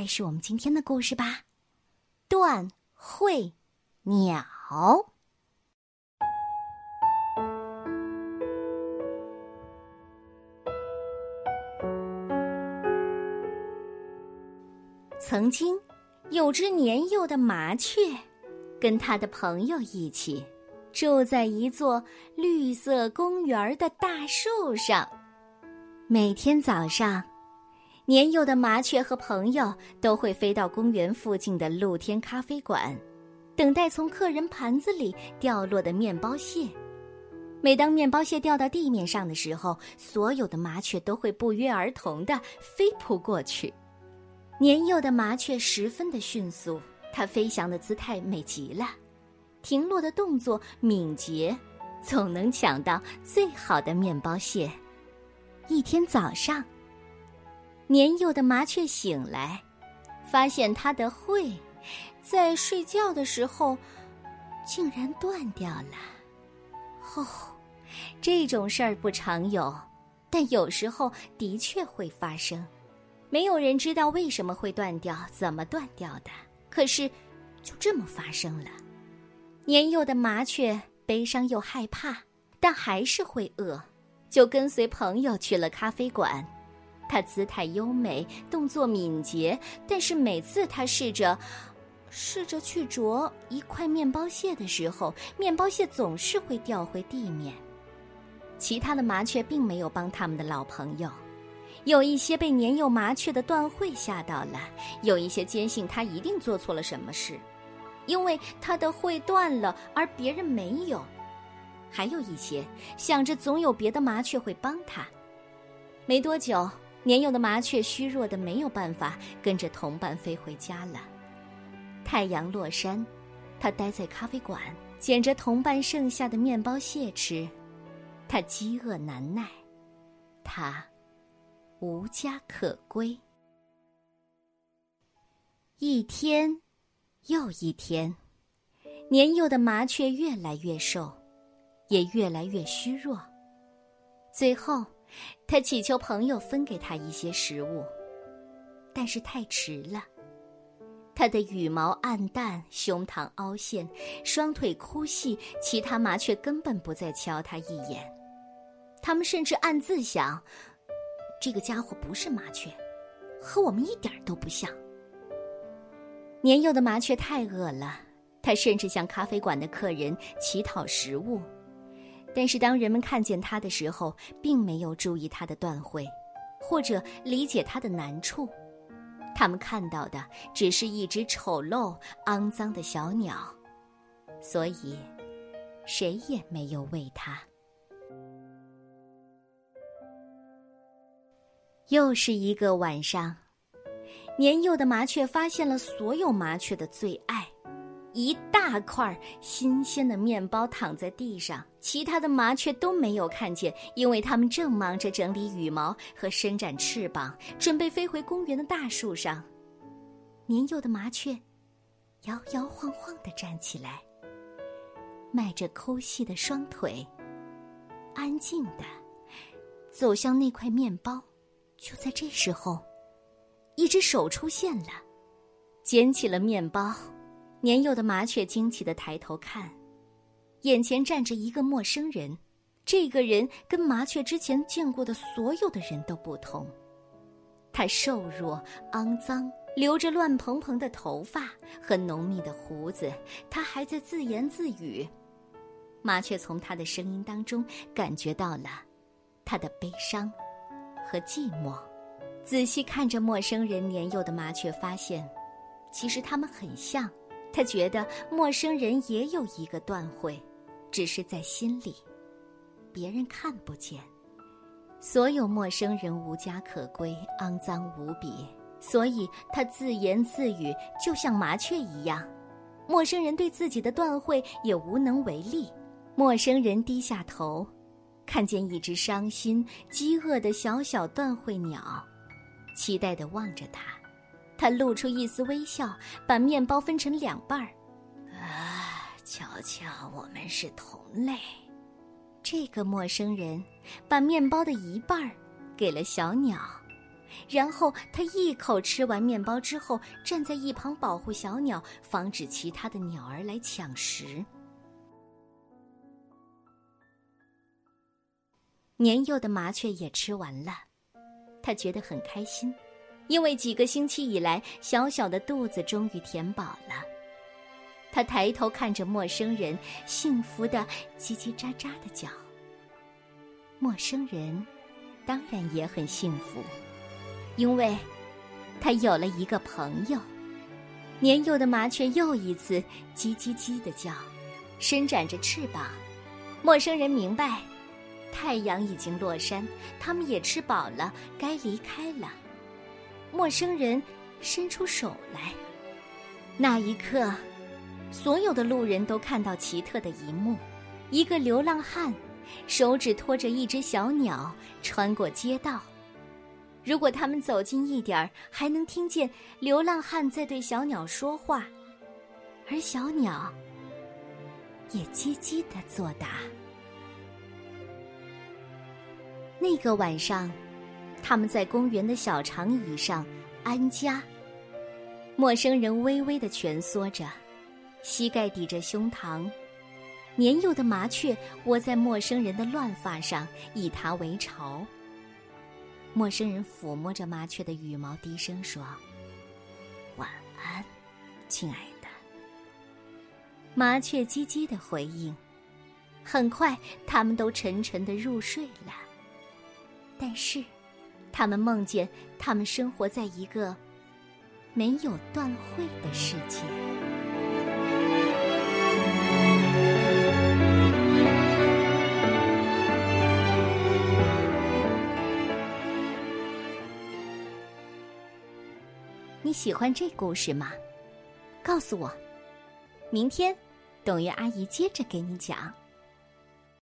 开始我们今天的故事吧。断喙鸟。曾经，有只年幼的麻雀，跟他的朋友一起，住在一座绿色公园的大树上。每天早上，年幼的麻雀和朋友都会飞到公园附近的露天咖啡馆，等待从客人盘子里掉落的面包屑。每当面包屑掉到地面上的时候，所有的麻雀都会不约而同的飞扑过去。年幼的麻雀十分的迅速，它飞翔的姿态美极了，停落的动作敏捷，总能抢到最好的面包屑。一天早上，年幼的麻雀醒来，发现它的喙在睡觉的时候竟然断掉了。哦，这种事儿不常有，但有时候的确会发生。没有人知道为什么会断掉，怎么断掉的。可是，就这么发生了。年幼的麻雀悲伤又害怕，但还是会饿，就跟随朋友去了咖啡馆。它姿态优美，动作敏捷，但是每次它试着试着去啄一块面包屑的时候，面包屑总是会掉回地面。其他的麻雀并没有帮他们的老朋友。有一些被年幼麻雀的断喙吓到了，有一些坚信他一定做错了什么事，因为他的喙断了，而别人没有；还有一些想着总有别的麻雀会帮他。没多久，年幼的麻雀虚弱的没有办法跟着同伴飞回家了。太阳落山，它待在咖啡馆，捡着同伴剩下的面包屑吃，它饥饿难耐，他。无家可归。一天又一天，年幼的麻雀越来越瘦，也越来越虚弱。最后，他祈求朋友分给他一些食物，但是太迟了。他的羽毛暗淡，胸膛凹陷，双腿枯细，其他麻雀根本不再瞧他一眼。他们甚至暗自想。这个家伙不是麻雀，和我们一点都不像。年幼的麻雀太饿了，他甚至向咖啡馆的客人乞讨食物。但是当人们看见它的时候，并没有注意它的断喙，或者理解它的难处。他们看到的只是一只丑陋、肮脏的小鸟，所以谁也没有喂它。又是一个晚上，年幼的麻雀发现了所有麻雀的最爱——一大块新鲜的面包躺在地上。其他的麻雀都没有看见，因为它们正忙着整理羽毛和伸展翅膀，准备飞回公园的大树上。年幼的麻雀摇摇晃晃地站起来，迈着抠细的双腿，安静地走向那块面包。就在这时候，一只手出现了，捡起了面包。年幼的麻雀惊奇的抬头看，眼前站着一个陌生人。这个人跟麻雀之前见过的所有的人都不同，他瘦弱、肮脏，留着乱蓬蓬的头发和浓密的胡子。他还在自言自语。麻雀从他的声音当中感觉到了他的悲伤。和寂寞，仔细看着陌生人，年幼的麻雀发现，其实他们很像。他觉得陌生人也有一个断会，只是在心里，别人看不见。所有陌生人无家可归，肮脏无比，所以他自言自语，就像麻雀一样。陌生人对自己的断会也无能为力。陌生人低下头。看见一只伤心、饥饿的小小断喙鸟，期待的望着他。他露出一丝微笑，把面包分成两半儿。啊，瞧瞧，我们是同类。这个陌生人把面包的一半儿给了小鸟，然后他一口吃完面包之后，站在一旁保护小鸟，防止其他的鸟儿来抢食。年幼的麻雀也吃完了，他觉得很开心，因为几个星期以来，小小的肚子终于填饱了。它抬头看着陌生人，幸福的叽叽喳喳的叫。陌生人当然也很幸福，因为他有了一个朋友。年幼的麻雀又一次叽叽叽的叫，伸展着翅膀。陌生人明白。太阳已经落山，他们也吃饱了，该离开了。陌生人伸出手来，那一刻，所有的路人都看到奇特的一幕：一个流浪汉，手指托着一只小鸟，穿过街道。如果他们走近一点儿，还能听见流浪汉在对小鸟说话，而小鸟也叽叽的作答。那个晚上，他们在公园的小长椅上安家。陌生人微微的蜷缩着，膝盖抵着胸膛。年幼的麻雀窝在陌生人的乱发上，以它为巢。陌生人抚摸着麻雀的羽毛，低声说：“晚安，亲爱的。”麻雀叽叽的回应。很快，他们都沉沉的入睡了。但是，他们梦见他们生活在一个没有断会的世界。你喜欢这故事吗？告诉我，明天，董月阿姨接着给你讲。